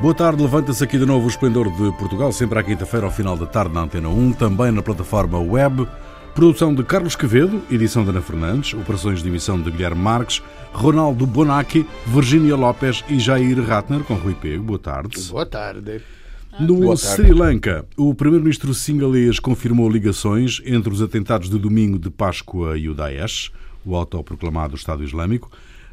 Boa tarde, levanta-se aqui de novo o Esplendor de Portugal, sempre à quinta-feira ao final da tarde na Antena 1, também na plataforma web. Produção de Carlos Quevedo, edição de Ana Fernandes, operações de emissão de Guilherme Marques, Ronaldo Bonacci, Virgínia Lopes e Jair Ratner, com Rui Pego. Boa tarde. Boa tarde. No Boa tarde. Sri Lanka, o primeiro-ministro singalês confirmou ligações entre os atentados de domingo de Páscoa e o Daesh, o autoproclamado Estado Islâmico.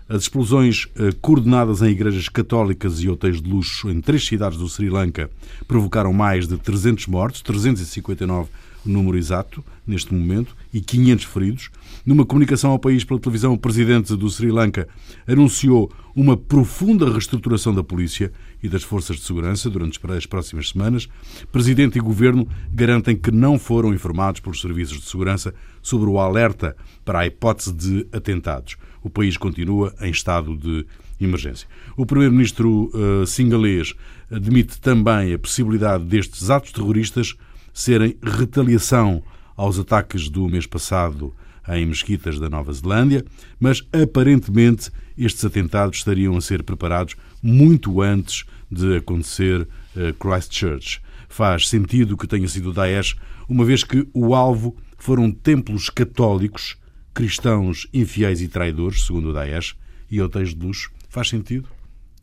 As explosões eh, coordenadas em igrejas católicas e hotéis de luxo em três cidades do Sri Lanka provocaram mais de 300 mortos, 359 o número exato neste momento, e 500 feridos. Numa comunicação ao país pela televisão, o presidente do Sri Lanka anunciou uma profunda reestruturação da polícia e das forças de segurança durante as próximas semanas. Presidente e governo garantem que não foram informados pelos serviços de segurança sobre o alerta para a hipótese de atentados. O país continua em estado de emergência. O primeiro-ministro uh, singalês admite também a possibilidade destes atos terroristas serem retaliação aos ataques do mês passado em mesquitas da Nova Zelândia, mas aparentemente estes atentados estariam a ser preparados muito antes de acontecer uh, Christchurch. Faz sentido que tenha sido Daesh, uma vez que o alvo foram templos católicos, cristãos infiéis e traidores, segundo o Daesh, e hotéis de luxo. Faz sentido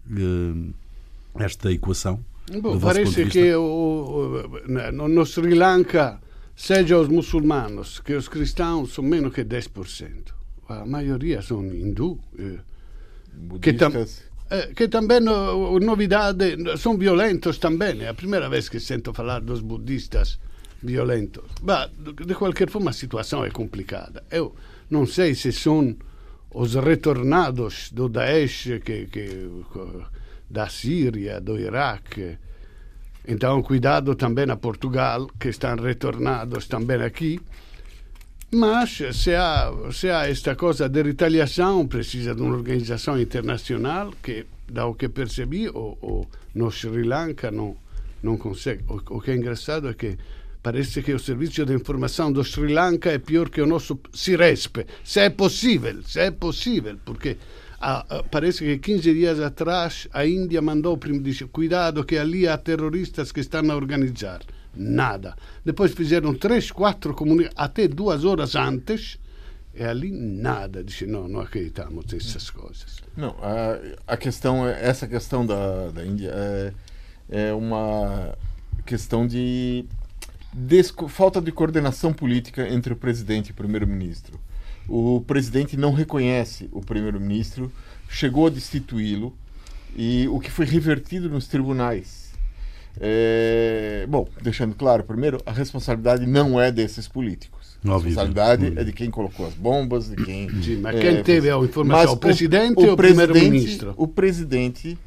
uh, esta equação? Bom, parece que o, no, no Sri Lanka seja os muçulmanos que os cristãos são menos que 10%. A maioria são hindu. Eh, que, tam, eh, que também, no, novidade, são violentos também. É a primeira vez que sinto falar dos budistas violentos. Mas, de qualquer forma, a situação é complicada. Eu não sei se são os retornados do Daesh que, que da Síria, do Iraque. Então, cuidado também a Portugal, que estão retornados também aqui. Mas se há, se há esta coisa de retaliação, precisa de uma organização internacional que, da o que percebi, o, o, no Sri Lanka não, não consegue. O, o que é engraçado é que parece que o serviço de informação do Sri Lanka é pior que o nosso Ciresp. Se é possível, se é possível, porque parece que 15 dias atrás a Índia mandou disse, cuidado que ali há terroristas que estão a organizar. Nada. Depois fizeram três, quatro comunicações, até duas horas antes, e ali nada. Disse, não, não acreditamos nessas coisas. Não, a, a questão, essa questão da, da Índia é, é uma questão de falta de coordenação política entre o presidente e o primeiro-ministro o presidente não reconhece o primeiro-ministro, chegou a destituí-lo, e o que foi revertido nos tribunais. É, bom, deixando claro, primeiro, a responsabilidade não é desses políticos. A responsabilidade é de quem colocou as bombas, de quem. Sim, mas quem é, teve a informação? o presidente o, ou o primeiro-ministro? O presidente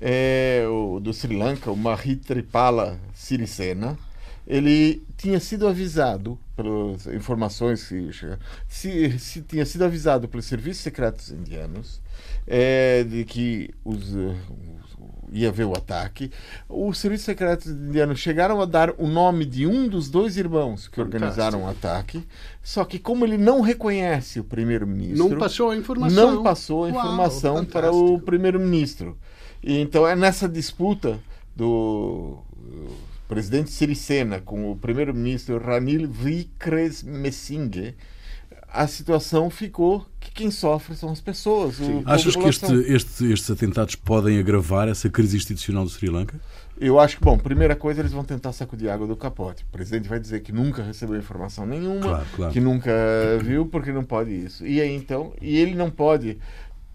é, o, do Sri Lanka, o Mahitripala Sirisena, ele tinha sido avisado pelas informações que se, se tinha sido avisado pelos serviços secretos indianos é, de que os, uh, ia haver o ataque. Os serviços secretos indianos chegaram a dar o nome de um dos dois irmãos que organizaram o ataque, só que como ele não reconhece o primeiro-ministro, não passou a informação, não passou a informação Uau, para o primeiro-ministro. Então é nessa disputa do presidente Sirisena com o primeiro-ministro Ranil Wickremesinghe, a situação ficou que quem sofre são as pessoas. O, Achas que este, este, estes atentados podem agravar essa crise institucional do Sri Lanka? Eu acho que, bom, primeira coisa, eles vão tentar sacudir água do capote. O presidente vai dizer que nunca recebeu informação nenhuma, claro, claro. que nunca viu, porque não pode isso. E aí, então, e ele não pode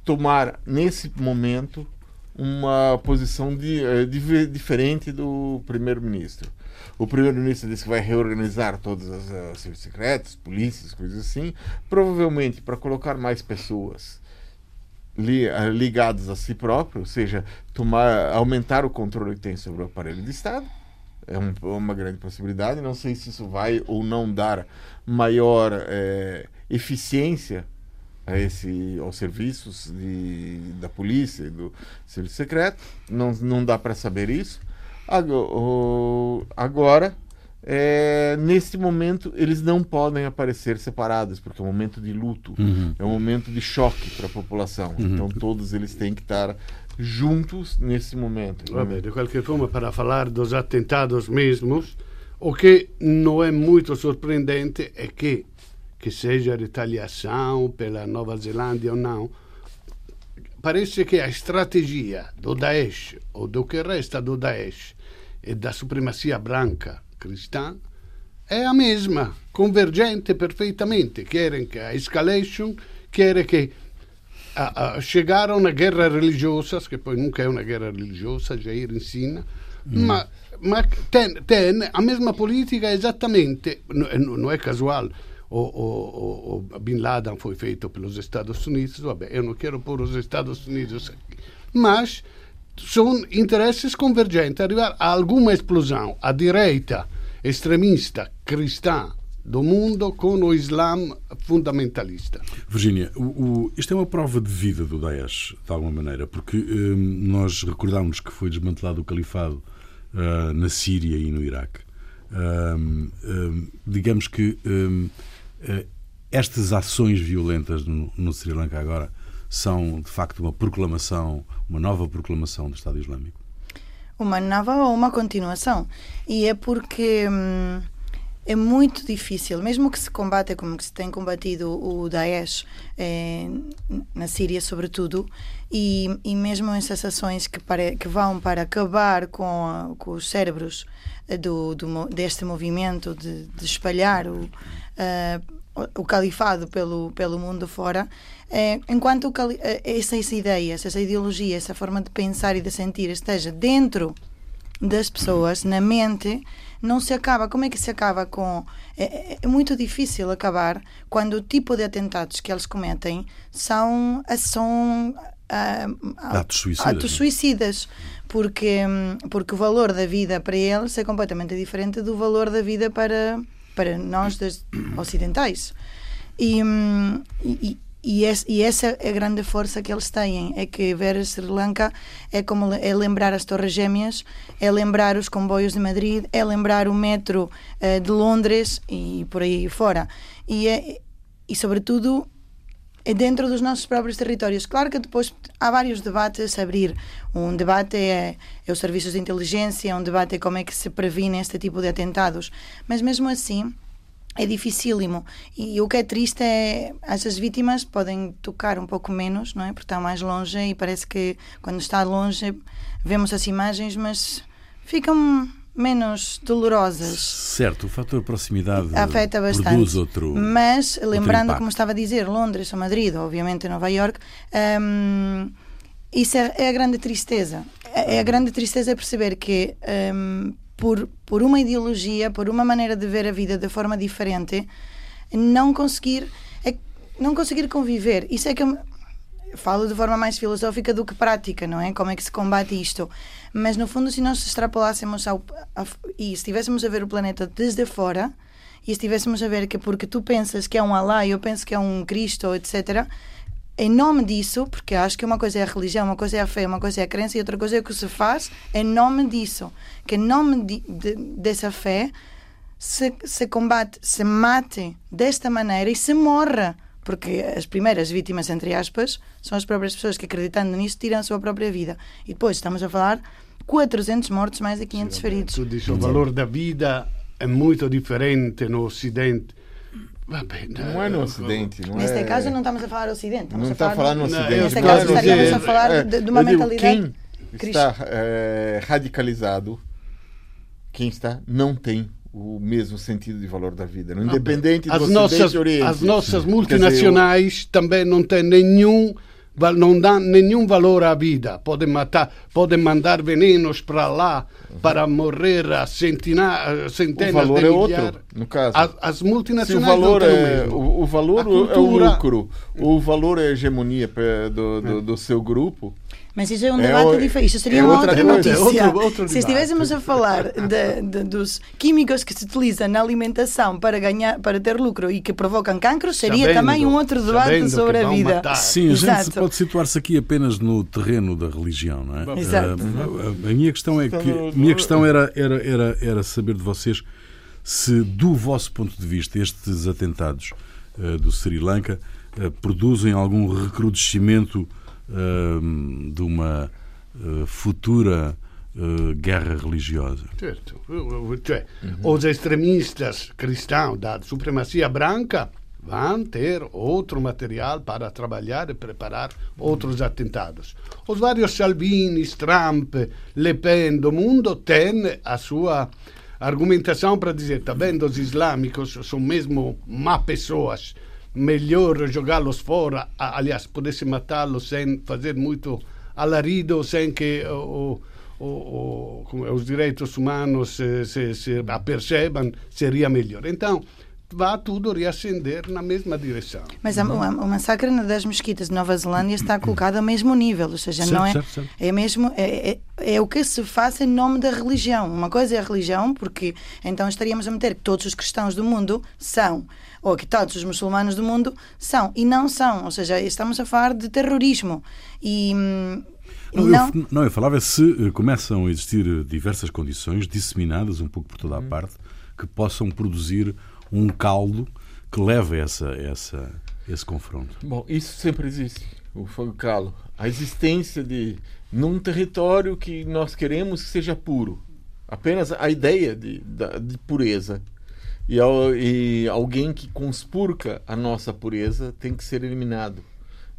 tomar, nesse momento, uma posição de, eh, de, diferente do primeiro-ministro. O primeiro-ministro disse que vai reorganizar todos os uh, serviços secretos, polícias, coisas assim, provavelmente para colocar mais pessoas li, uh, ligadas a si próprio, ou seja, tomar, aumentar o controle que tem sobre o aparelho de Estado. É um, uma grande possibilidade. Não sei se isso vai ou não dar maior eh, eficiência a esse, aos serviços de, da polícia e do serviço secreto. Não, não dá para saber isso. Agora, é, nesse momento eles não podem aparecer separados, porque é um momento de luto, uhum. é um momento de choque para a população. Uhum. Então todos eles têm que estar juntos nesse momento. Vabbè, de qualquer forma, para falar dos atentados mesmos, o que não é muito surpreendente é que, que seja retaliação pela Nova Zelândia ou não, parece que a estratégia do Daesh, ou do que resta do Daesh, e da supremacia branca cristã é a mesma, convergente perfeitamente. Querem que a escalation, querem que a, a chegar a uma guerra religiosa, que poi nunca é uma guerra religiosa, Jair ensina, mm. ma, ma tem, tem, a mesma política exatamente, não é casual. O, o, o, Bin Laden foi feito pelos Estados Unidos, eu não quero pôr os Estados Unidos aqui, mas são interesses convergentes. Arrivar a alguma explosão à direita extremista cristã do mundo com o Islã fundamentalista. Virgínia, isto é uma prova de vida do Daesh, de alguma maneira, porque hum, nós recordamos que foi desmantelado o califado uh, na Síria e no Iraque. Hum, hum, digamos que estas ações violentas no, Sri Lanka agora são, de facto, uma proclamação, uma nova proclamação do Estado Islâmico? Uma nova ou uma continuação. E é porque hum, é muito difícil, mesmo que se combata como que se tem combatido o Daesh eh, na Síria, sobretudo, e, e mesmo essas ações que, que vão para acabar com, a, com os cérebros eh, do, do, deste movimento de, de espalhar o, o califado pelo, pelo mundo fora, é, enquanto cali, é, essas ideias, essa ideologia, essa forma de pensar e de sentir esteja dentro das pessoas, na mente, não se acaba. Como é que se acaba com. É, é, é muito difícil acabar quando o tipo de atentados que eles cometem são. são uh, atos suicidas. Atos suicidas porque, porque o valor da vida para eles é completamente diferente do valor da vida para para nós das ocidentais. E, hum, e, e, e, essa é a grande força que eles têm, é que ver Sri Lanka é como é lembrar as Torres Gêmeas, é lembrar os comboios de Madrid, é lembrar o metro uh, de Londres e por aí fora. E, é, e sobretudo dentro dos nossos próprios territórios. Claro que depois há vários debates a abrir. Um debate é, é os serviços de inteligência, um debate é como é que se previne este tipo de atentados. Mas mesmo assim é dificílimo. E o que é triste é essas vítimas podem tocar um pouco menos, não é? Porque estão mais longe e parece que quando está longe vemos as imagens, mas ficam menos dolorosas. Certo, o fator proximidade afeta bastante. Produz outro, Mas, lembrando, como estava a dizer, Londres ou Madrid, ou obviamente Nova York, um, isso é, é, a grande tristeza. É, é a grande tristeza perceber que um, por, por uma ideologia, por uma maneira de ver a vida de forma diferente, não conseguir, é, não conseguir conviver. Isso é que eu falo de forma mais filosófica do que prática, não é? Como é que se combate isto? Mas no fundo, se nós extrapolássemos ao, e estivéssemos a ver o planeta desde fora e estivéssemos a ver que porque tu pensas que é um Alá e eu penso que é um Cristo, etc., em nome disso, porque acho que uma coisa é a religião, uma coisa é a fé, uma coisa é a crença e outra coisa é o que se faz em nome disso. Que em nome de, de, dessa fé se, se combate, se mate desta maneira e se morra porque as primeiras vítimas, entre aspas, são as próprias pessoas que, acreditando nisso, tiram a sua própria vida. E depois estamos a falar 400 mortos, mais de 500 Sim, feridos. Tu dizes, o valor da vida é muito diferente no Ocidente. Bem, não é no Ocidente. Não Neste é... caso, não estamos a falar do Ocidente. Não está a falar no Ocidente. Neste caso, estaríamos a falar é, de, de uma mentalidade. Quem está é, radicalizado, quem está, não tem o mesmo sentido de valor da vida, não? independente as do nossas, Oriente. As nossas multinacionais dizer, também não têm nenhum não dão nenhum valor à vida. Podem matar, podem mandar venenos para lá para morrer a centena, centenas o valor de é outro, no caso. As, as multinacionais Se o valor é o, o, o valor cultura... é o lucro, o valor é a hegemonia do, do, do seu grupo. Mas isso é um debate é, diferente. Isso seria é uma outra, outra notícia. É outro, outro se estivéssemos a falar de, de, dos químicos que se utilizam na alimentação para ganhar, para ter lucro e que provocam cancro, seria sabendo, também um outro debate sobre a vida. Matar. Sim, Exato. a gente pode situar-se aqui apenas no terreno da religião, não é? Exato. A, a, a minha questão é que a minha questão era, era, era, era saber de vocês se, do vosso ponto de vista, estes atentados uh, do Sri Lanka uh, produzem algum recrudescimento uh, de uma futura guerra religiosa. Certo. Uhum. os extremistas cristãos da supremacia branca vão ter outro material para trabalhar e preparar outros atentados. Os vários Salvini, Trump, Le Pen do mundo têm a sua argumentação para dizer, tá vendo, os islâmicos são mesmo má pessoas, melhor jogá-los fora, aliás, pudesse matá-los sem fazer muito alarido, sem que o, o, o, os direitos humanos se, se, se apercebam, seria melhor. Então, vá tudo reacender na mesma direção. Mas a, o massacre das mesquitas de Nova Zelândia está colocado ao mesmo nível, ou seja, certo, não é, certo, certo. é mesmo é, é, é, o que se faz em nome da religião. Uma coisa é a religião, porque então estaríamos a meter que todos os cristãos do mundo são, ou que todos os muçulmanos do mundo são, e não são, ou seja, estamos a falar de terrorismo. E, não, não... Eu, não, eu falava se eh, começam a existir diversas condições disseminadas um pouco por toda a hum. parte que possam produzir um caldo que leva a essa, essa, esse confronto. Bom, isso sempre existe, o fogo calo. A existência de, num território que nós queremos que seja puro. Apenas a ideia de, de pureza. E, e alguém que conspurca a nossa pureza tem que ser eliminado.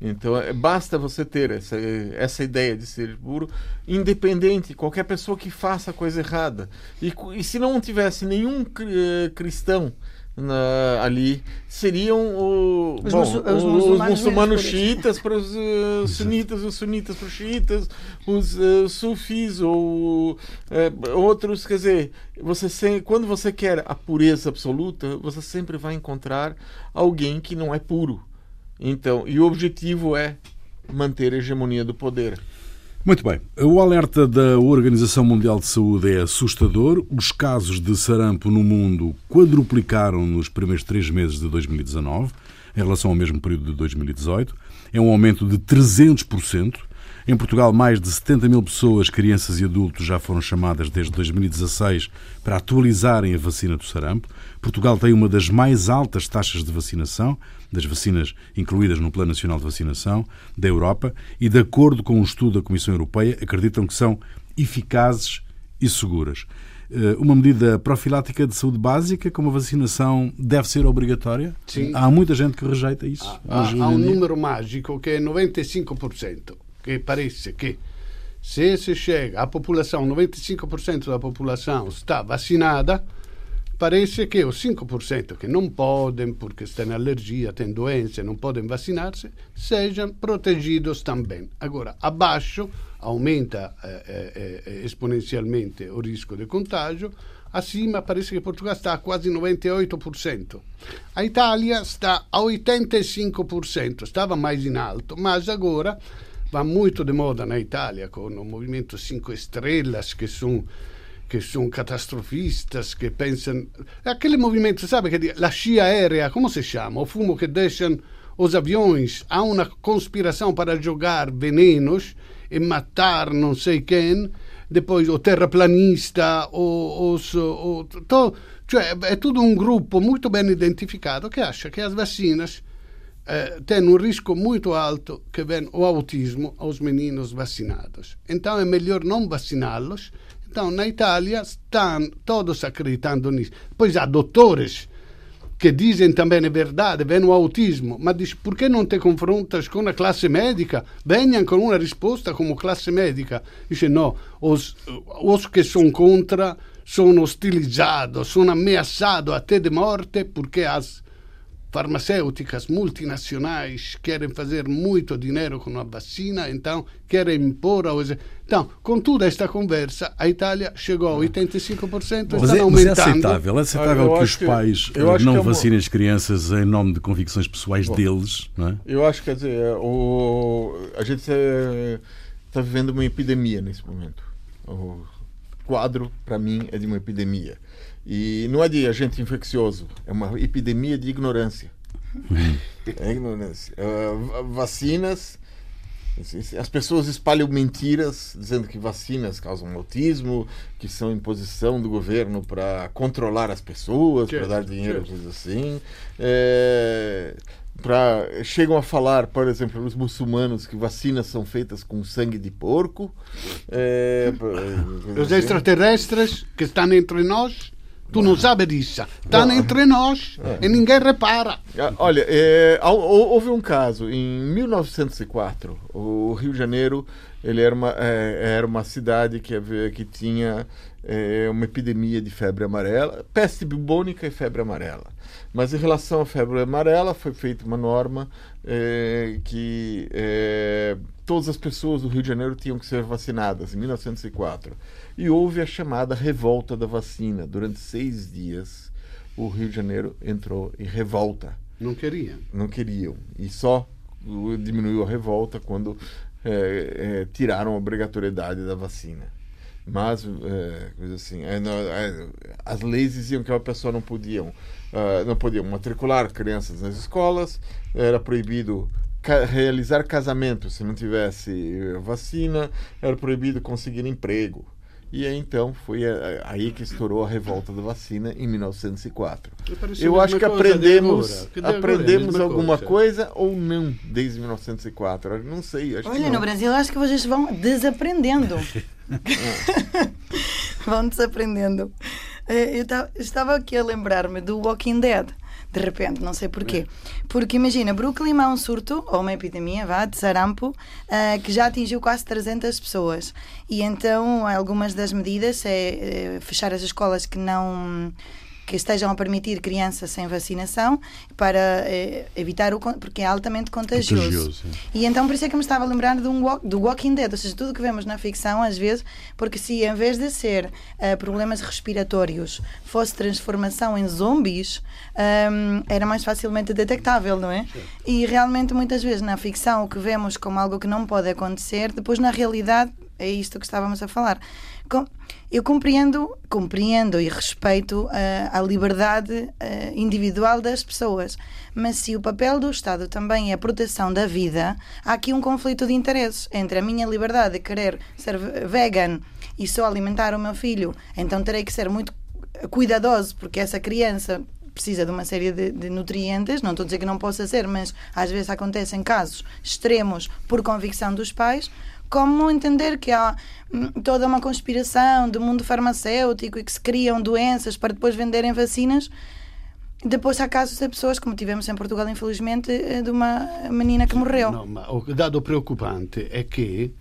Então, é, basta você ter essa, essa ideia de ser puro, independente, qualquer pessoa que faça coisa errada. E, e se não tivesse nenhum eh, cristão na, ali seriam o, os, bom, muçul os, muçulmanos, os muçulmanos xiitas para os uh, sunitas, os sunitas para os xiitas, os uh, sufis ou uh, outros. Quer dizer, você sempre, quando você quer a pureza absoluta, você sempre vai encontrar alguém que não é puro. Então, e o objetivo é manter a hegemonia do poder. Muito bem. O alerta da Organização Mundial de Saúde é assustador. Os casos de sarampo no mundo quadruplicaram nos primeiros três meses de 2019 em relação ao mesmo período de 2018. É um aumento de 300%. Em Portugal, mais de 70 mil pessoas, crianças e adultos, já foram chamadas desde 2016 para atualizarem a vacina do sarampo. Portugal tem uma das mais altas taxas de vacinação, das vacinas incluídas no Plano Nacional de Vacinação da Europa, e, de acordo com um estudo da Comissão Europeia, acreditam que são eficazes e seguras. Eh, uma medida profilática de saúde básica, como a vacinação, deve ser obrigatória? Sim. Há muita gente que rejeita isso. Há, há, um número mágico que é 95% que parece que se se chega, a população, 95% da população está vacinada, parece que os 5% que não podem, porque têm alergia, têm doença, não podem vacinar-se, sejam protegidos também. Agora, abaixo, aumenta eh, eh, eh exponencialmente o risco de contágio, acima parece que Portugal está a quase 98%. A Itália está a 85%, estava mais in alto, mas agora va muito de moda na Itália com o movimento Cinco Estrelas, que que são catastrofistas, que pensam. Aquele movimento, sabe, que a scia aérea, como se chama? O fumo que deixam os aviões. Há uma conspiração para jogar venenos e matar não sei quem. Depois o terraplanista, o, os, o, to, cioè é tudo um grupo muito bem identificado que acha que as vacinas eh, tem um risco muito alto que vem o autismo aos meninos vacinados. Então é melhor não vaciná-los. Então, na Itália, estão todos acreditando nisso. Depois há doutores que dizem também é verdade, vem o autismo, mas diz, por que não te confrontas com a classe médica? Venham com uma resposta como classe médica. Dice, não, os, os que são contra são hostilizados, são ameaçados até de morte porque as farmacêuticas multinacionais querem fazer muito dinheiro com a vacina, então querem impor aos... Então, com toda esta conversa, a Itália chegou a 85% e está é, aumentando. Mas é aceitável, é aceitável que os pais que, não é vacinem uma... as crianças em nome de convicções pessoais Bom, deles, não é? Eu acho que, quer dizer, o... a gente está vivendo uma epidemia nesse momento. O quadro, para mim, é de uma epidemia. E não é de agente infeccioso, é uma epidemia de ignorância. é ignorância. Uh, vacinas As pessoas espalham mentiras dizendo que vacinas causam autismo, que são imposição do governo para controlar as pessoas, para dar dinheiro, coisas assim. É, pra, chegam a falar, por exemplo, os muçulmanos que vacinas são feitas com sangue de porco. É, os extraterrestres que estão entre nós Tu não sabes disso. Está entre nós é. e ninguém repara. Ah, olha, é, houve um caso em 1904. O Rio de Janeiro ele era uma, é, era uma cidade que, que tinha é, uma epidemia de febre amarela, peste bubônica e febre amarela. Mas em relação à febre amarela, foi feita uma norma é, que é, todas as pessoas do Rio de Janeiro tinham que ser vacinadas, em 1904. E houve a chamada revolta da vacina. Durante seis dias, o Rio de Janeiro entrou em revolta. Não queriam. Não queriam. E só diminuiu a revolta quando é, é, tiraram a obrigatoriedade da vacina. Mas, é, coisa assim, é, é, as leis diziam que a pessoa não podiam, uh, não podiam matricular crianças nas escolas, era proibido ca realizar casamento se não tivesse vacina, era proibido conseguir emprego. E aí, então foi aí que estourou a revolta da vacina em 1904. Eu acho que aprendemos, que aprendemos alguma coisa. coisa. ou não desde 1904. Não sei. Olha, no Brasil acho que vocês vão desaprendendo. vão desaprendendo. Eh, eu estava aqui a lembrar-me do Walking Dead de repente, não sei porquê. Porque imagina, Brooklyn há um surto, ou uma epidemia, vá, de sarampo, uh, que já atingiu quase 300 pessoas. E então, algumas das medidas é, é fechar as escolas que não que estejam a permitir crianças sem vacinação para eh, evitar o porque é altamente contagioso. contagioso e então por isso é que me estava a lembrar de um walk, do Walking Dead, ou seja, tudo que vemos na ficção às vezes, porque se em vez de ser uh, problemas respiratórios fosse transformação em zombies, um, era mais facilmente detectável, não é? Sim. E realmente muitas vezes na ficção o que vemos como algo que não pode acontecer, depois na realidade é isto que estávamos a falar. Eu compreendo, compreendo e respeito uh, a liberdade uh, individual das pessoas, mas se o papel do Estado também é a proteção da vida, há aqui um conflito de interesses entre a minha liberdade de querer ser vegan e só alimentar o meu filho, então terei que ser muito cuidadoso porque essa criança precisa de uma série de, de, nutrientes, não estou a dizer que não possa ser, mas às vezes acontecem casos extremos por convicção dos pais, como entender que há hum, toda uma conspiração do mundo farmacêutico e que se criam doenças para depois venderem vacinas. Depois há casos de pessoas, como tivemos em Portugal, infelizmente, eh, de uma menina que morreu. Não, o dado preocupante é que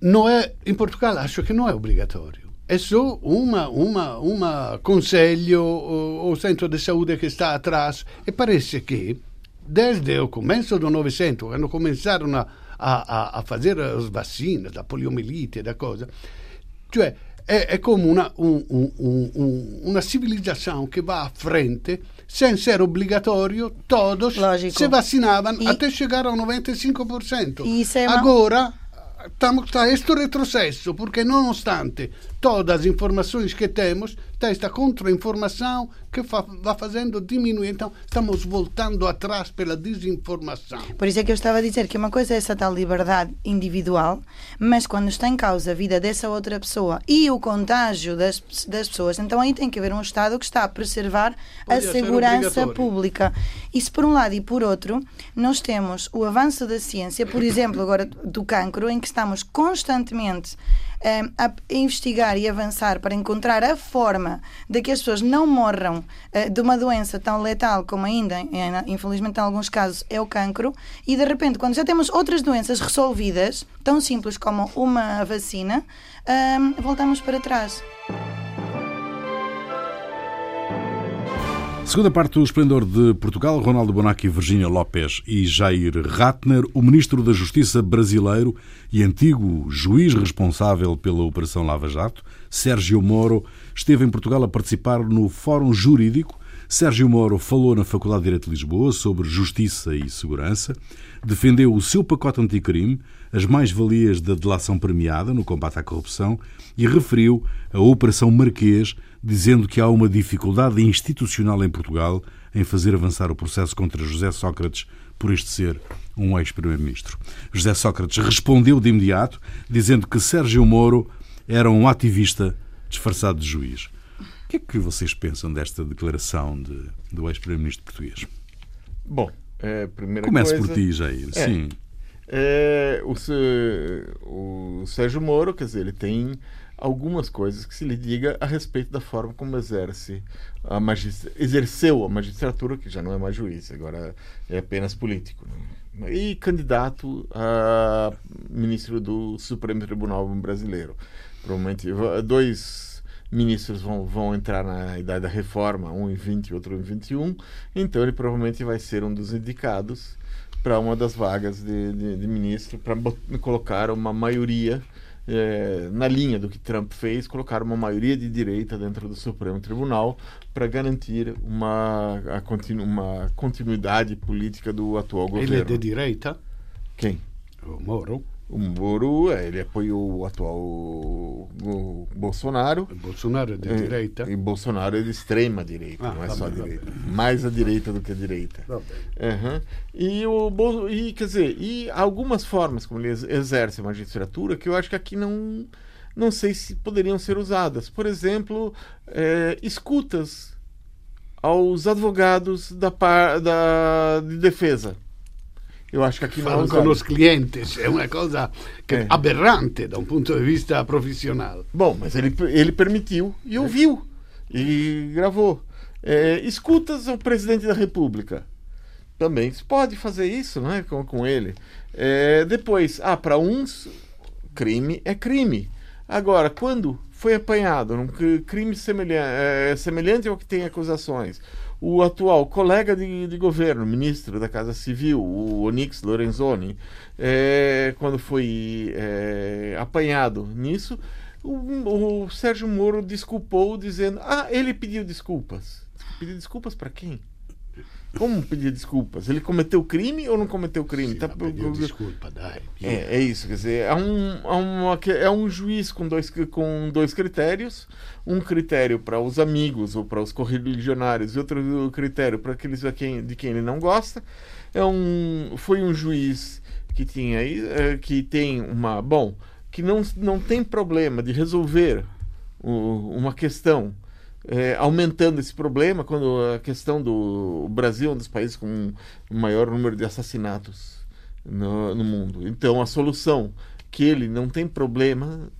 não é, em Portugal acho que não é obrigatório. É só uma, uma, uma conselho, o, o centro de saúde que está atrás. E parece que, desde o começo do Novecento, quando começaram a a, a, a fazer as vacinas da poliomielite, da cosa. Cioè, è, è come una, un, un, un, una civilizzazione che va a frente sem ser obrigatório, todos Lógico. se vacinavam e... até chegar ao 95%. Isso é uma... Agora a este retrocesso, porque nonostante todas as informações que temos, tem esta contra-informação que fa vai fazendo diminuir. Então, estamos voltando atrás pela desinformação. Por isso é que eu estava a dizer que uma coisa é essa tal liberdade individual, mas quando está em causa a vida dessa outra pessoa e o contágio das, das pessoas, então aí tem que haver um Estado que está a preservar Podia a segurança pública. Isso por um lado e por outro, nós temos o avanço da ciência, por exemplo, agora do cancro, em que estamos constantemente um, a investigar e avançar para encontrar a forma de que as pessoas não morram uh, de uma doença tão letal como ainda, infelizmente em alguns casos, é o cancro, e de repente, quando já temos outras doenças resolvidas, tão simples como uma vacina, um, voltamos para trás. Segunda parte do Esplendor de Portugal, Ronaldo Bonacci, Virgínia Lopes e Jair Ratner, o Ministro da Justiça brasileiro e antigo juiz responsável pela Operação Lava Jato, Sérgio Moro, esteve em Portugal a participar no Fórum Jurídico. Sérgio Moro falou na Faculdade de Direito de Lisboa sobre justiça e segurança, defendeu o seu pacote anticrime, as mais-valias da delação premiada no combate à corrupção e referiu a Operação Marquês dizendo que há uma dificuldade institucional em Portugal em fazer avançar o processo contra José Sócrates por este ser um ex-primeiro-ministro. José Sócrates respondeu de imediato, dizendo que Sérgio Moro era um ativista disfarçado de juiz. O que é que vocês pensam desta declaração de, do ex-primeiro-ministro português? Bom, é, primeira Comece coisa... por ti, Jair. É, Sim. É, o, o Sérgio Moro, quer dizer, ele tem algumas coisas que se lhe diga a respeito da forma como exerce a exerceu a magistratura, que já não é mais juiz, agora é apenas político. Né? E candidato a ministro do Supremo Tribunal Brasileiro. Provavelmente dois ministros vão, vão entrar na idade da reforma, um em 20 e outro em 21, então ele provavelmente vai ser um dos indicados para uma das vagas de, de, de ministro, para colocar uma maioria é, na linha do que Trump fez, colocar uma maioria de direita dentro do Supremo Tribunal para garantir uma, continu, uma continuidade política do atual governo. Ele é de direita? Quem? O Moro. O Moro, é, ele apoiou o atual o Bolsonaro. O Bolsonaro é de é, direita. E Bolsonaro é de extrema direita, ah, não é tá só bem, direita. Mais a direita do que a direita. Tá uhum. E, o, e, quer dizer, e algumas formas como ele exerce a magistratura que eu acho que aqui não, não sei se poderiam ser usadas. Por exemplo, é, escutas aos advogados da, da, de defesa eu acho que aqui Falam com os clientes, é uma coisa é. aberrante da um ponto de vista profissional. Bom, mas ele, ele permitiu e ouviu e gravou. É, escutas ao presidente da República. Também se pode fazer isso não é? com, com ele. É, depois, ah, para uns, crime é crime. Agora, quando foi apanhado num crime semelhante, é, semelhante ao que tem acusações, o atual colega de, de governo, ministro da Casa Civil, o Onyx Lorenzoni, é, quando foi é, apanhado nisso, o, o Sérgio Moro desculpou dizendo: Ah, ele pediu desculpas. Pediu desculpas para quem? Como pedir desculpas? Ele cometeu crime ou não cometeu crime? Sim, tá, pediu desculpa, dai. É, é isso, quer dizer, é um, é, uma, é um juiz com dois, com dois critérios, um critério para os amigos ou para os correligionários e outro critério para aqueles a quem, de quem ele não gosta. É um, foi um juiz que tinha é, que tem uma bom que não, não tem problema de resolver o, uma questão é, aumentando esse problema quando a questão do Brasil é um dos países com o maior número de assassinatos no, no mundo. Então a solução que ele não tem problema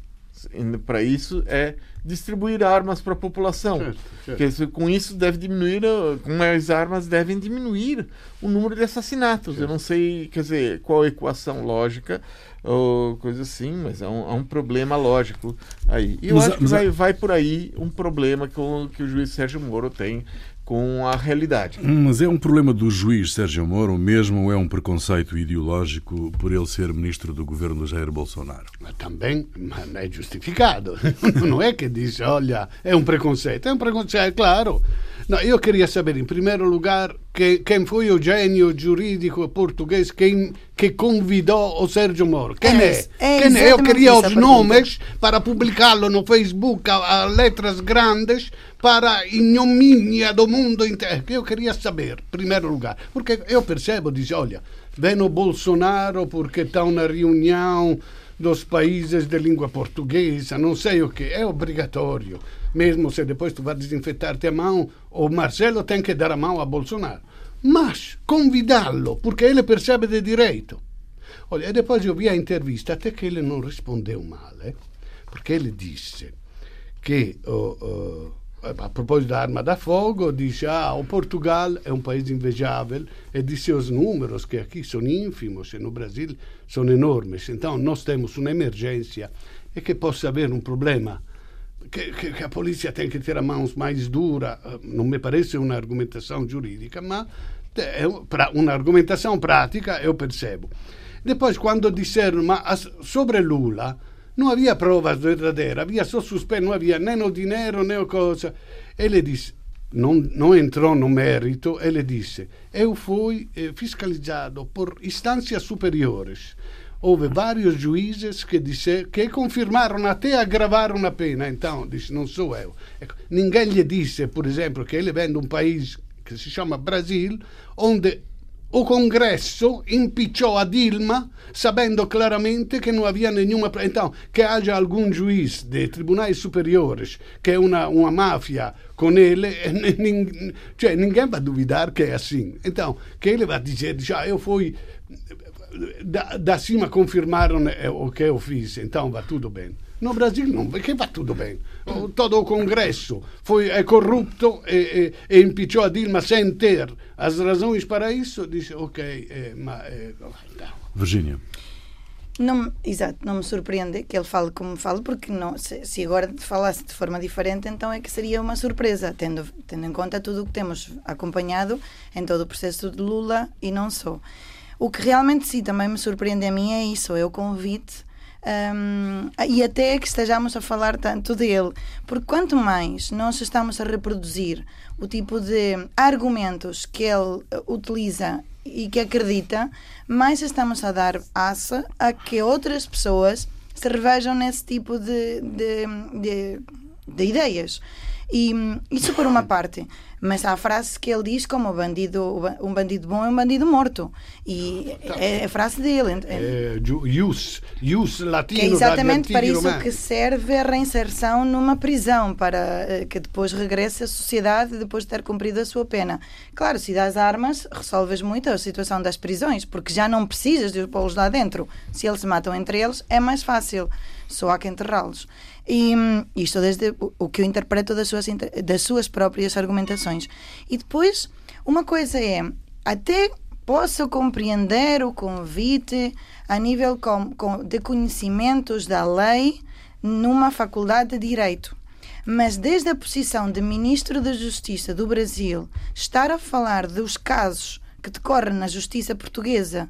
para isso é distribuir armas para a população. Certo, certo. com isso deve diminuir, com mais armas devem diminuir o número de assassinatos. Certo. Eu não sei, quer dizer, qual a equação lógica ou coisa assim, mas é um, é um problema lógico aí. E eu mas, acho que vai, vai por aí um problema que o, que o juiz Sérgio Moro tem com a realidade. Mas é um problema do juiz Sérgio Moro mesmo ou é um preconceito ideológico por ele ser ministro do governo de Jair Bolsonaro? Também mas é justificado. Não é que diz, olha, é um preconceito. É um preconceito, claro. No, io queria sapere in primo lugar che, quem foi o gênio jurídico português quem, que convidou o Sérgio Moro. Quem é? é, quem é? Eu queria os nomes para publicá-lo no Facebook a, a, letras grandes para a ignomínia do mundo inteiro. Eu queria saber, em primeiro lugar. Porque eu percebo, diz, olha, vem o Bolsonaro porque está na reunião dos países de língua portuguesa, não sei o que, é obrigatório mesmo se depois tu vai desinfetar-te a mão, o Marcelo tem que dar a mão a Bolsonaro. Mas convidá-lo, porque ele percebe de direito. Olha, e depois eu vi a intervista, até que ele não respondeu male, porque ele disse que, uh, uh, a proposito da arma da fogo, disse: Ah, Portugal é um país invejável, e disse os números que aqui são ínfimos e no Brasil são enormes. Então, nós temos uma emergência e que possa haver um problema que, a polícia tem que ter a mão mais dura, não me parece uma argumentação jurídica, mas é uma argumentação prática, eu percebo. Depois, quando disseram, mas sobre Lula não havia provas verdadeiras, havia só suspeito, não havia nem o dinheiro, nem o coisa. Ele disse, não, não entrou no mérito, ele disse, eu fui eh, fiscalizado por instâncias superiores houve vários juízes que, disse, que confirmaram até agravaram a pena. Então, disse, não sou eu. Ninguém lhe disse, por exemplo, que ele vem de um país que se chama Brasil, onde o Congresso impicciò a Dilma sabendo claramente que não havia nenhuma. Então, que haja algum juiz de tribunais superiores que é uma, uma máfia com ele, ninguém, cioè, ninguém vai duvidar que é assim. Então, que ele vai dizer, já eu fui. Da, da cima confirmaram o que eu fiz, então va tudo bem. No Brasil não, perché va tutto bene. Todo o Congresso foi, é corrupto e, e, e impicciò a Dilma sem ter as razões para isso. Disse, ok, é, mas... É, Virgínia. Não, exato, não me surpreende que ele fale como fala, porque não, se, se, agora falasse de forma diferente, então é que seria uma surpresa, tendo, tendo em conta tudo o que temos acompanhado em todo o processo de Lula e não só. O que realmente sim também me surpreende a mim é isso, é o convite um, e até que estejamos a falar tanto dele, porque quanto mais nós estamos a reproduzir o tipo de argumentos que ele utiliza e que acredita, mais estamos a dar asa a que outras pessoas se revejam nesse tipo de, de, de, de ideias. E isso por uma parte. Mas há a frase que ele diz como bandido, um bandido bom é um bandido morto. E é a frase dele. É, use, use latino. Que é exatamente para isso romano. que serve a reinserção numa prisão, para eh, que depois regresse à sociedade depois de ter cumprido a sua pena. Claro, se dás armas, resolves muito a situação das prisões, porque já não precisas de os pô-los lá dentro. Se eles se matam entre eles, é mais fácil. Só há que enterrá-los. E isto desde o que eu interpreto das suas, das suas próprias argumentações. E depois, uma coisa é, até posso compreender o convite a nível com, com, de conhecimentos da lei numa faculdade de Direito. Mas desde a posição de Ministro da Justiça do Brasil, estar a falar dos casos que decorrem na justiça portuguesa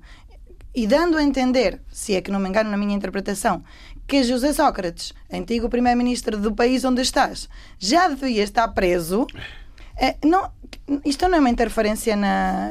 e dando a entender, se é que não me engano na minha interpretação, que José Sócrates, antigo primeiro-ministro do país onde estás, já devia estar preso. É, não, isto não é uma interferência na,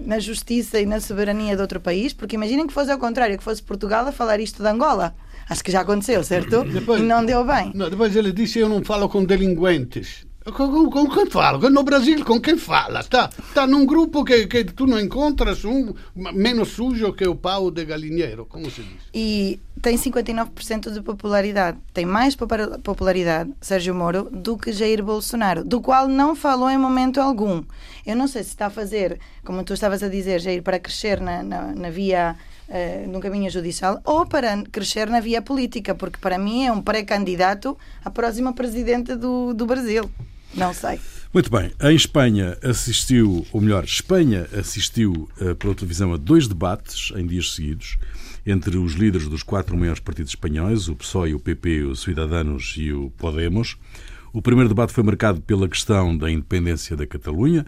na justiça e na soberania de outro país, porque imaginem que fosse ao contrário, que fosse Portugal a falar isto de Angola. Acho que já aconteceu, certo? Depois, e não deu bem. Não, depois ele disse: Eu não falo com delinquentes. Com, com, quem fala? No Brasil com quem fala? Está tá num grupo que, que tu não encontras um menos sujo que o pau de galinheiro, como se diz. E tem 59% de popularidade. Tem mais popularidade Sérgio Moro do que Jair Bolsonaro, do qual não falou em momento algum. Eu não sei se está a fazer, como tu estavas a dizer, Jair, para crescer na, na, na via uh, no caminho judicial ou para crescer na via política, porque para mim é um pré-candidato à próxima presidente do, do Brasil. Não sei. Muito bem. Em Espanha assistiu, ou melhor, Espanha assistiu uh, pela televisão a dois debates em dias seguidos entre os líderes dos quatro maiores partidos espanhóis, o PSOE, o PP, o Ciudadanos e o Podemos. O primeiro debate foi marcado pela questão da independência da Catalunha,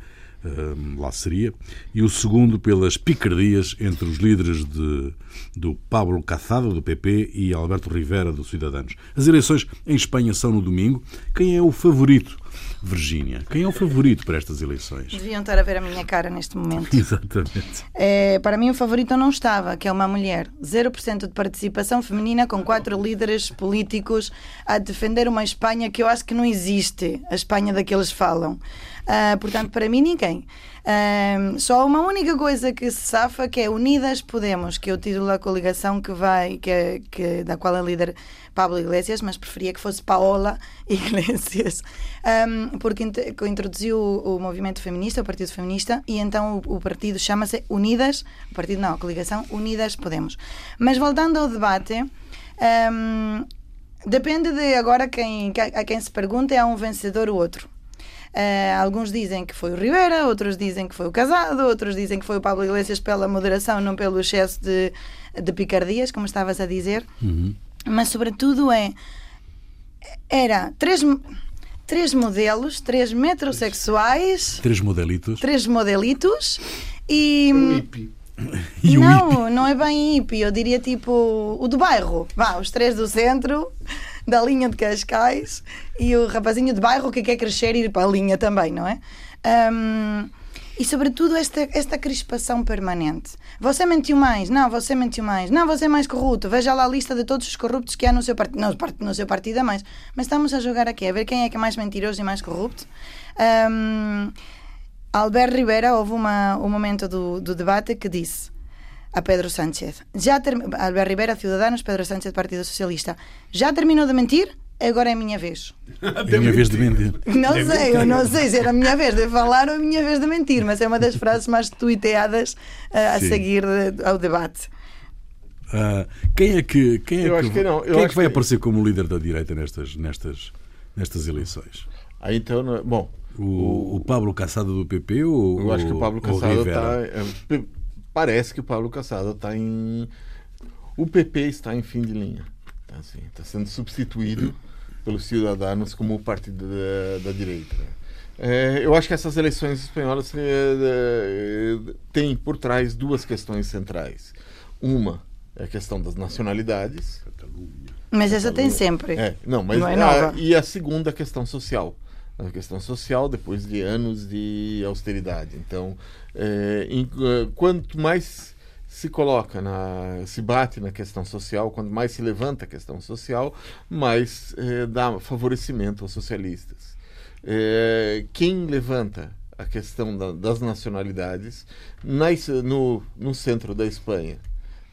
uh, lá seria, e o segundo pelas picardias entre os líderes de, do Pablo Cazado, do PP, e Alberto Rivera, do Ciudadanos. As eleições em Espanha são no domingo. Quem é o favorito Virgínia, quem é o favorito para estas eleições? Deviam estar a ver a minha cara neste momento. Exatamente. É, para mim, o favorito não estava, que é uma mulher. 0% de participação feminina, com quatro líderes políticos a defender uma Espanha que eu acho que não existe a Espanha da que eles falam. Uh, portanto, para mim, ninguém. Uh, só uma única coisa que se safa que é Unidas Podemos, que o título da coligação que vai, que, que da qual é líder Pablo Iglesias, mas preferia que fosse Paola Iglesias, um, porque introduziu o, o, movimento feminista, o Partido Feminista, e então o, o partido chama-se Unidas, o partido não, a coligação Unidas Podemos. Mas voltando ao debate, um, depende de agora quem, a quem se pergunta, é um vencedor ou outro. Uh, alguns dizem que foi o Rivera, outros dizem que foi o Casado, outros dizem que foi o Pablo Iglesias pela moderação, não pelo excesso de, de picardias, como estavas a dizer. Uhum mas sobretudo é era três três modelos, três metrosexuais, três modelitos, três modelitos e um hippie. E não, não é bem hippie, eu diria tipo o do bairro. Vá, os três do centro, da linha de Cascais e o rapazinho de bairro que quer crescer e ir para a linha também, não é? Um, e, sobretudo, esta, esta crispação permanente. Você mentiu mais, não, você mentiu mais, não, você é mais corrupto. Veja lá a lista de todos os corruptos que há no seu partido. Não, no seu partido é mais. Mas estamos a jogar aqui, a ver quem é que é mais mentiroso e mais corrupto. Um, Albert houve uma, um momento do, do debate que disse a Pedro Sánchez, já ter... Albert Rivera, Ciudadanos, Pedro Sánchez, Partido Socialista, já terminou de mentir? Agora é a minha vez. É a minha vez de mentir. Não sei, eu não sei se era a minha vez de falar ou a minha vez de mentir, mas é uma das frases mais tuiteadas uh, a Sim. seguir de, ao debate. Uh, quem é que quem é que, que, não. quem é que vai que... aparecer como líder da direita nestas nestas nestas eleições? Ah, então, bom, o, o, Pablo Caçada do PP ou Eu acho que o Pablo Caçada está é, parece que o Pablo Caçada está em o PP está em fim de linha. Tá, assim, está sendo substituído pelos cidadãos como o partido da, da direita. É, eu acho que essas eleições espanholas é, é, têm por trás duas questões centrais. Uma é a questão das nacionalidades. Mas essa tem sempre. É, não, mas não é a, e a segunda questão social. A questão social depois de anos de austeridade. Então, é, em, é, quanto mais se coloca na se bate na questão social quanto mais se levanta a questão social mais é, dá favorecimento aos socialistas é, quem levanta a questão da, das nacionalidades na, no, no centro da Espanha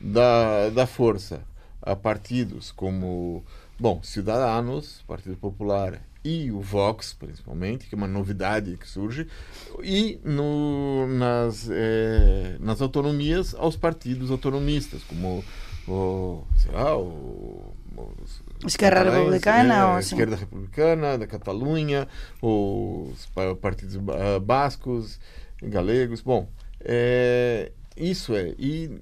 da, da força a partidos como, bom, Ciudadanos, Partido Popular e o Vox, principalmente, que é uma novidade que surge, e no, nas, é, nas autonomias aos partidos autonomistas, como o, sei lá, o, Esquerda Republicana, é, ou assim. Esquerda Republicana da Catalunha, os partidos bascos, galegos. Bom, é, isso é. E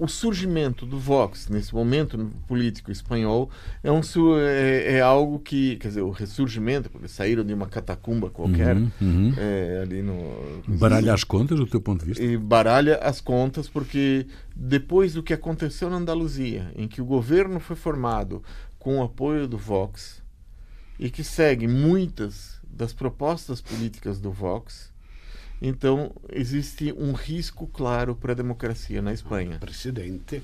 o surgimento do Vox nesse momento político espanhol é, um, é, é, algo que, quer dizer, o ressurgimento, porque saíram de uma catacumba qualquer uhum, uhum. É, ali no. Baralha as contas, do teu ponto de vista? E baralha as contas, porque depois do que aconteceu na Andaluzia, em que o governo foi formado com o apoio do Vox e que segue muitas das propostas políticas do Vox então, existe um risco claro para a democracia na Espanha. Presidente.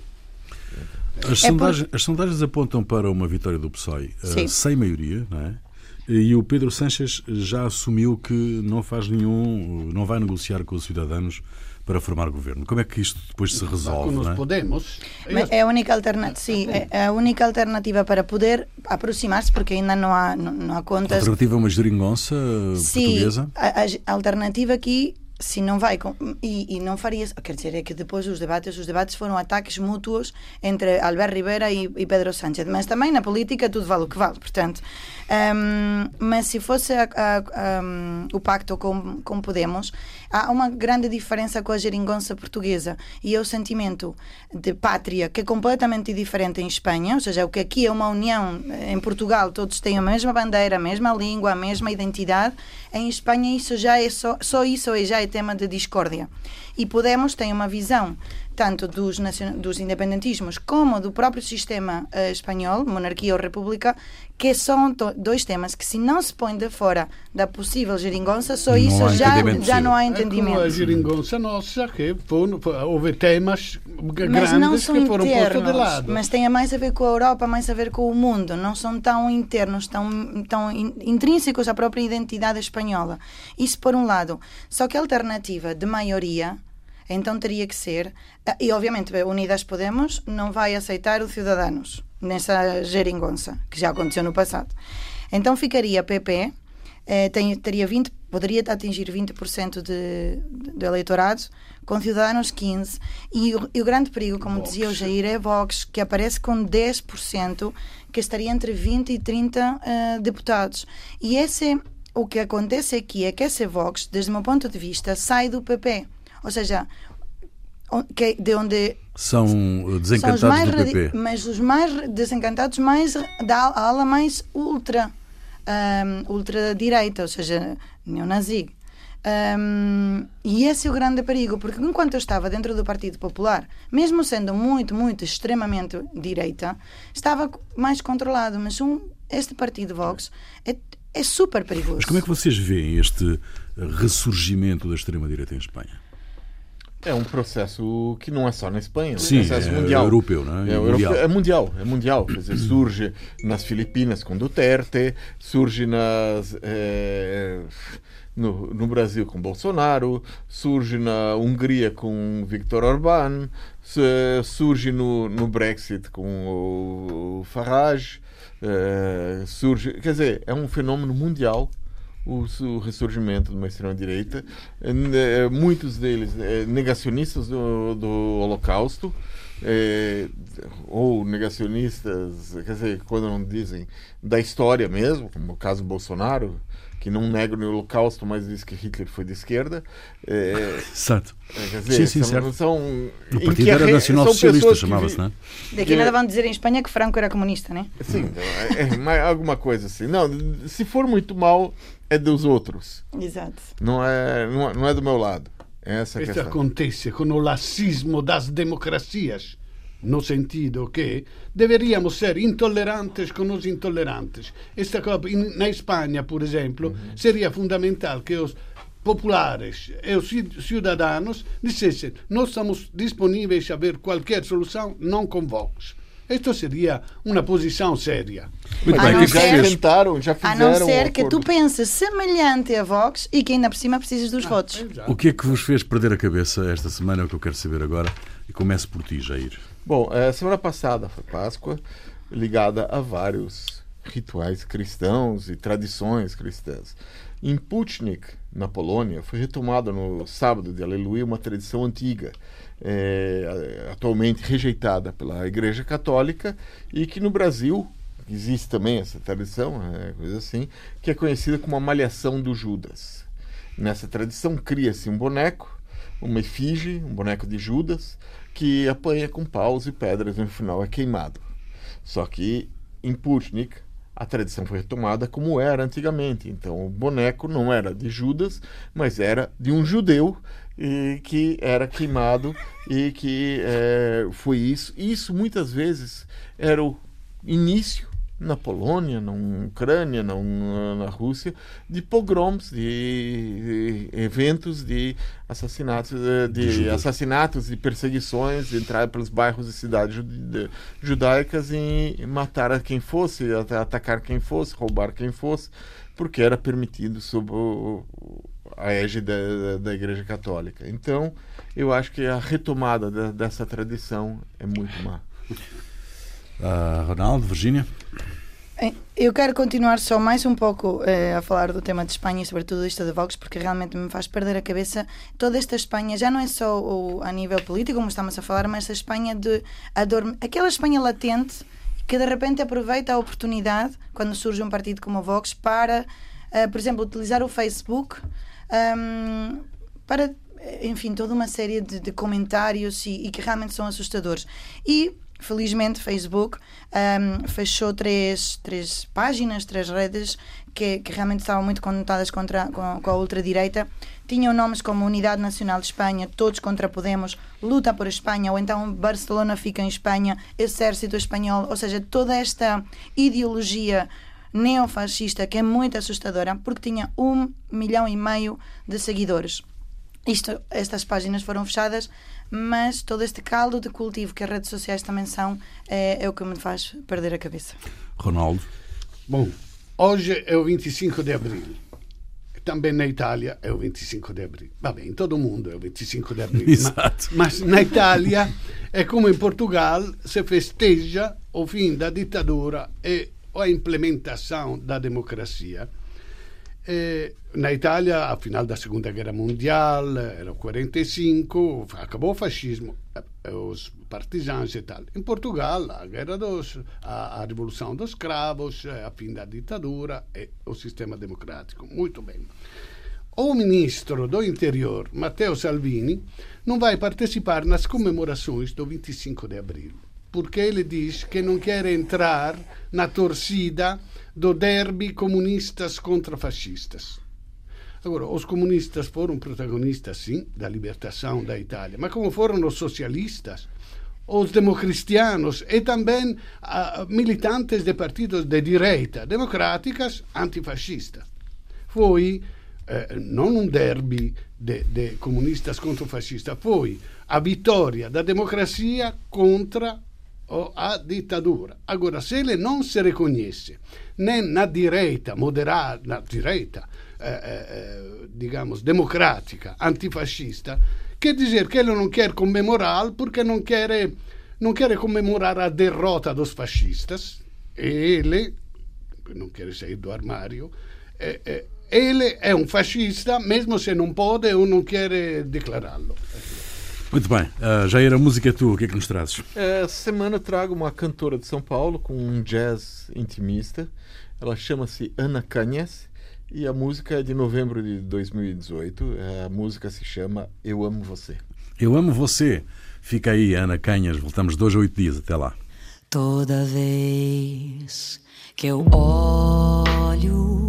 As, é sondagens, por... as sondagens apontam para uma vitória do PSOE uh, sem maioria, não é? E o Pedro Sanches já assumiu que não faz nenhum, não vai negociar com os cidadãos para formar governo. Como é que isto depois se resolve? Não é? Podemos. É a única alternativa, sim, é a única alternativa para poder aproximar-se, porque ainda não há, não, não há contas. A alternativa é uma geringonça sim, portuguesa? A, a alternativa aqui se não vai e, e, não faria quer dizer é que depois os debates os debates foram ataques mútuos entre Albert Rivera e, e Pedro Sánchez mas também na política tudo vale o que vale portanto um, mas se fosse a, a, um, o pacto com, com Podemos há uma grande diferença com a geringonça portuguesa e é o sentimento de pátria que é completamente diferente em Espanha ou seja o que aqui é uma união em Portugal todos têm a mesma bandeira a mesma língua a mesma identidade em Espanha isso já é só, só isso é já é tema de discórdia. E Podemos tem uma visão tanto dos, dos independentismos como do próprio sistema uh, espanhol, monarquia ou república, que são dois temas que se não se põe de fora da possível geringonça, só isso já, já não há entendimento. É a geringonça nossa, que houve temas mas não são que foram internos, de lado. Mas tem mais a ver com a Europa, mais a ver com o mundo. Não são tão internos, tão, tão intrínsecos à própria identidade espanhola. Isso por um lado. Só que a alternativa de maioria então teria que ser. Ah, e obviamente, Unidas Podemos não vai aceitar o Ciudadanos nessa geringonça, que já aconteceu no passado. Então ficaria PP, eh, tem, teria 20, poderia atingir 20% de, de, do eleitorado, com Ciudadanos 15%, e o, e o grande perigo, como Vox. dizia o Jair, é Vox, que aparece com 10%, que estaria entre 20 e 30 uh, eh, deputados. E esse, o que acontece aqui é que esse Vox, desde o meu ponto de vista, sai do PP. Ou seja, de onde são desencantados são do PP. Mas os mais desencantados mais da ala mais ultra um, ultradireita, ou seja, neonazi. Um, e esse é o grande perigo, porque enquanto eu estava dentro do Partido Popular, mesmo sendo muito, muito, extremamente direita, estava mais controlado. Mas um, este Partido Vox é, é super perigoso. Mas como é que vocês veem este ressurgimento da extrema-direita em Espanha? É um processo que não é só na Espanha, Sim, é um processo é mundial. europeu, não é? É, mundial. é mundial, é mundial. Quer dizer, surge nas Filipinas com Duterte, surge nas, é, no, no, Brasil com Bolsonaro, surge na Hungria com Viktor Orbán, surge no, no Brexit com o, o Farage, é, surge, quer dizer, é um fenômeno mundial o, o ressurgimento de uma extrema-direita, é, muitos deles é, negacionistas do, do Holocausto, é, ou negacionistas, quer dizer, quando não dizem da história mesmo, como o caso Bolsonaro, que não nega o Holocausto, mas diz que Hitler foi de esquerda. É, certo. É, quer dizer, sim, sim, são, certo. São, o partido era nacional socialista, chamava-se, não é? Daqui nada vão dizer em Espanha que Franco era comunista, né? Sim, é, é, alguma coisa assim. Não, se for muito mal, é dos outros. Exato. Não é, não é, não é do meu lado. Essa Isso acontece com o lacismo das democracias, no sentido que deveríamos ser intolerantes com os intolerantes. Esta coisa, na Espanha, por exemplo, uhum. seria fundamental que os populares e os cidadãos dissessem: nós estamos disponíveis a ver qualquer solução, não convoques. Isto seria uma posição séria. Muito bem, que já tentaram, já fizeram. A não ser um que tu penses semelhante a Vox e que ainda por cima precisas dos ah, votos. O que é que vos fez perder a cabeça esta semana? É o que eu quero saber agora. E começo por ti, Jair. Bom, a semana passada foi Páscoa, ligada a vários rituais cristãos e tradições cristãs. Em Putnik, na Polônia, foi retomada no sábado de Aleluia uma tradição antiga é, atualmente rejeitada pela Igreja Católica e que no Brasil existe também essa tradição, é, coisa assim, que é conhecida como a malhação do Judas. Nessa tradição cria-se um boneco, uma efígie, um boneco de Judas, que apanha com paus e pedras e no final é queimado. Só que em Putnik a tradição foi retomada como era antigamente. Então o boneco não era de Judas, mas era de um judeu e que era queimado e que é, foi isso. Isso muitas vezes era o início na Polônia, na Ucrânia, na, na Rússia, de pogroms, de, de eventos de assassinatos, de, de assassinatos e perseguições, de entrar pelos bairros e cidades judaicas e matar a quem fosse, atacar quem fosse, roubar quem fosse, porque era permitido sob o, a égide da, da Igreja Católica. Então, eu acho que a retomada da, dessa tradição é muito má. Uh, Ronaldo, Virgínia? Eu quero continuar só mais um pouco eh, a falar do tema de Espanha e sobretudo isto de Vox, porque realmente me faz perder a cabeça. Toda esta Espanha, já não é só o, a nível político, como estamos a falar, mas a Espanha de adorme... aquela Espanha latente que de repente aproveita a oportunidade, quando surge um partido como o Vox, para, uh, por exemplo, utilizar o Facebook um, para, enfim, toda uma série de, de comentários e, e, que realmente são assustadores. E, felizmente, Facebook um, fechou três, três páginas, três redes que, que realmente estavam muito conotadas contra, com, com a ultradireita. Tinham nomes como Unidade Nacional de Espanha, Todos contra Podemos, Luta por Espanha, ou então Barcelona fica em Espanha, Exército Espanhol, ou seja, toda esta ideologia neofascista que é muito assustadora porque tinha um milhão e meio de seguidores. Isto, estas páginas foram fechadas, mas todo este caldo de cultivo que as redes sociais também são é, é o que me faz perder a cabeça. Ronaldo. Bom, hoje é o 25 de abril. Também na Itália é o 25 de abril. Vabbè, em todo o mundo é o 25 de abril. Exato. Mas, mas na Itália é como em Portugal se festeja o fim da ditadura e a implementação da democracia. E, na Itália, a final da Segunda Guerra Mundial, era 45, acabou o fascismo, os partisans e tal. Em Portugal, a guerra dos, a, a revolução dos escravos, a fim da ditadura e o sistema democrático. Muito bem. O ministro do Interior, Matteo Salvini, não vai participar nas comemorações do 25 de abril porque ele diz que não quer entrar na torcida do derby comunistas contra fascistas. Agora, os comunistas foram protagonistas, sim, da libertação da Itália, mas como foram os socialistas, os democristianos e também uh, militantes de partidos de direita, democráticas, antifascistas. Foi eh, non un derby de, de contra fascista, foi a vitória da democracia contra a ditadura. Agora, se ele não se reconhece nem na direita moderada, na direita, eh, eh, digamos, democrática, antifascista, quer dizer que ele não quer comemorar porque não quer, não quer comemorar a derrota dos fascistas. E ele, não quer sair do armário, é, é, ele é um fascista, mesmo se não pode ou não quer declará-lo. Muito bem, uh, Jair, a música é tua, o que é que nos trazes? Essa semana trago uma cantora de São Paulo com um jazz intimista. Ela chama-se Ana Canhas e a música é de novembro de 2018. A música se chama Eu Amo Você. Eu Amo Você. Fica aí, Ana Canhas. Voltamos dois a oito dias. Até lá. Toda vez que eu olho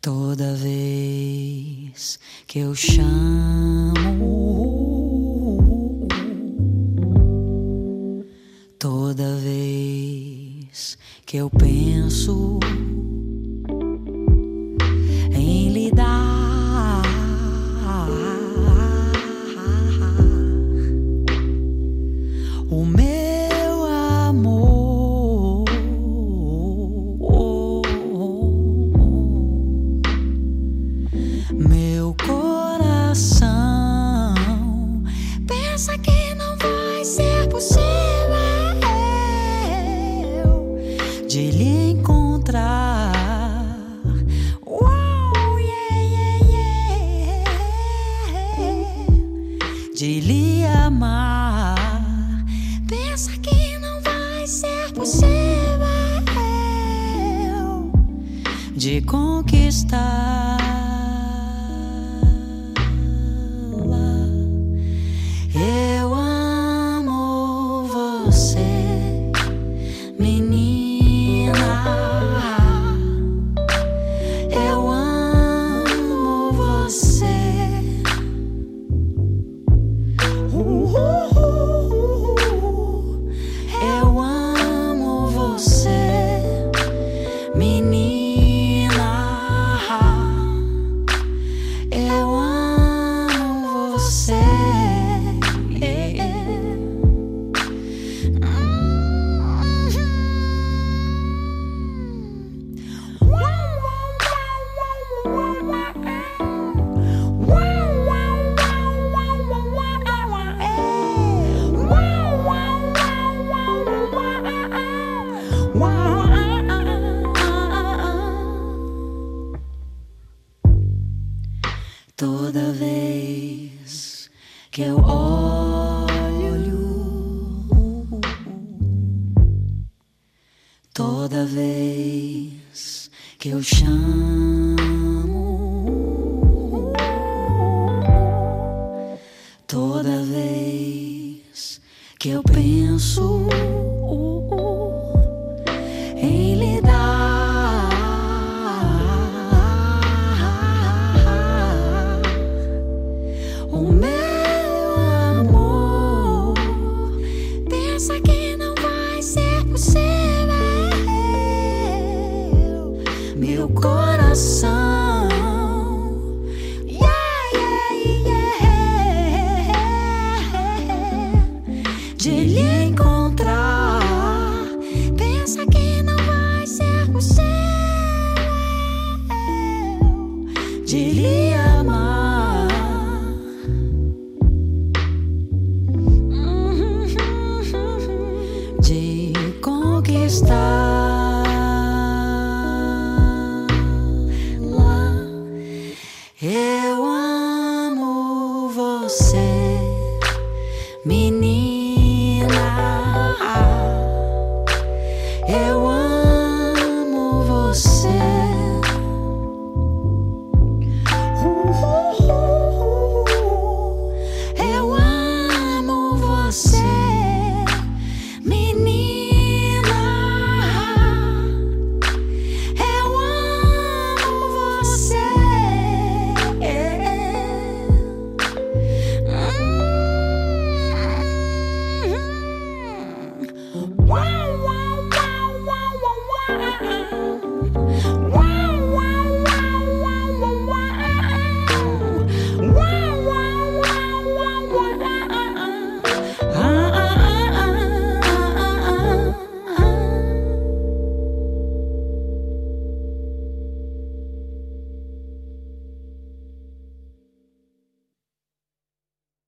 Toda vez que eu chamo, toda vez que eu penso está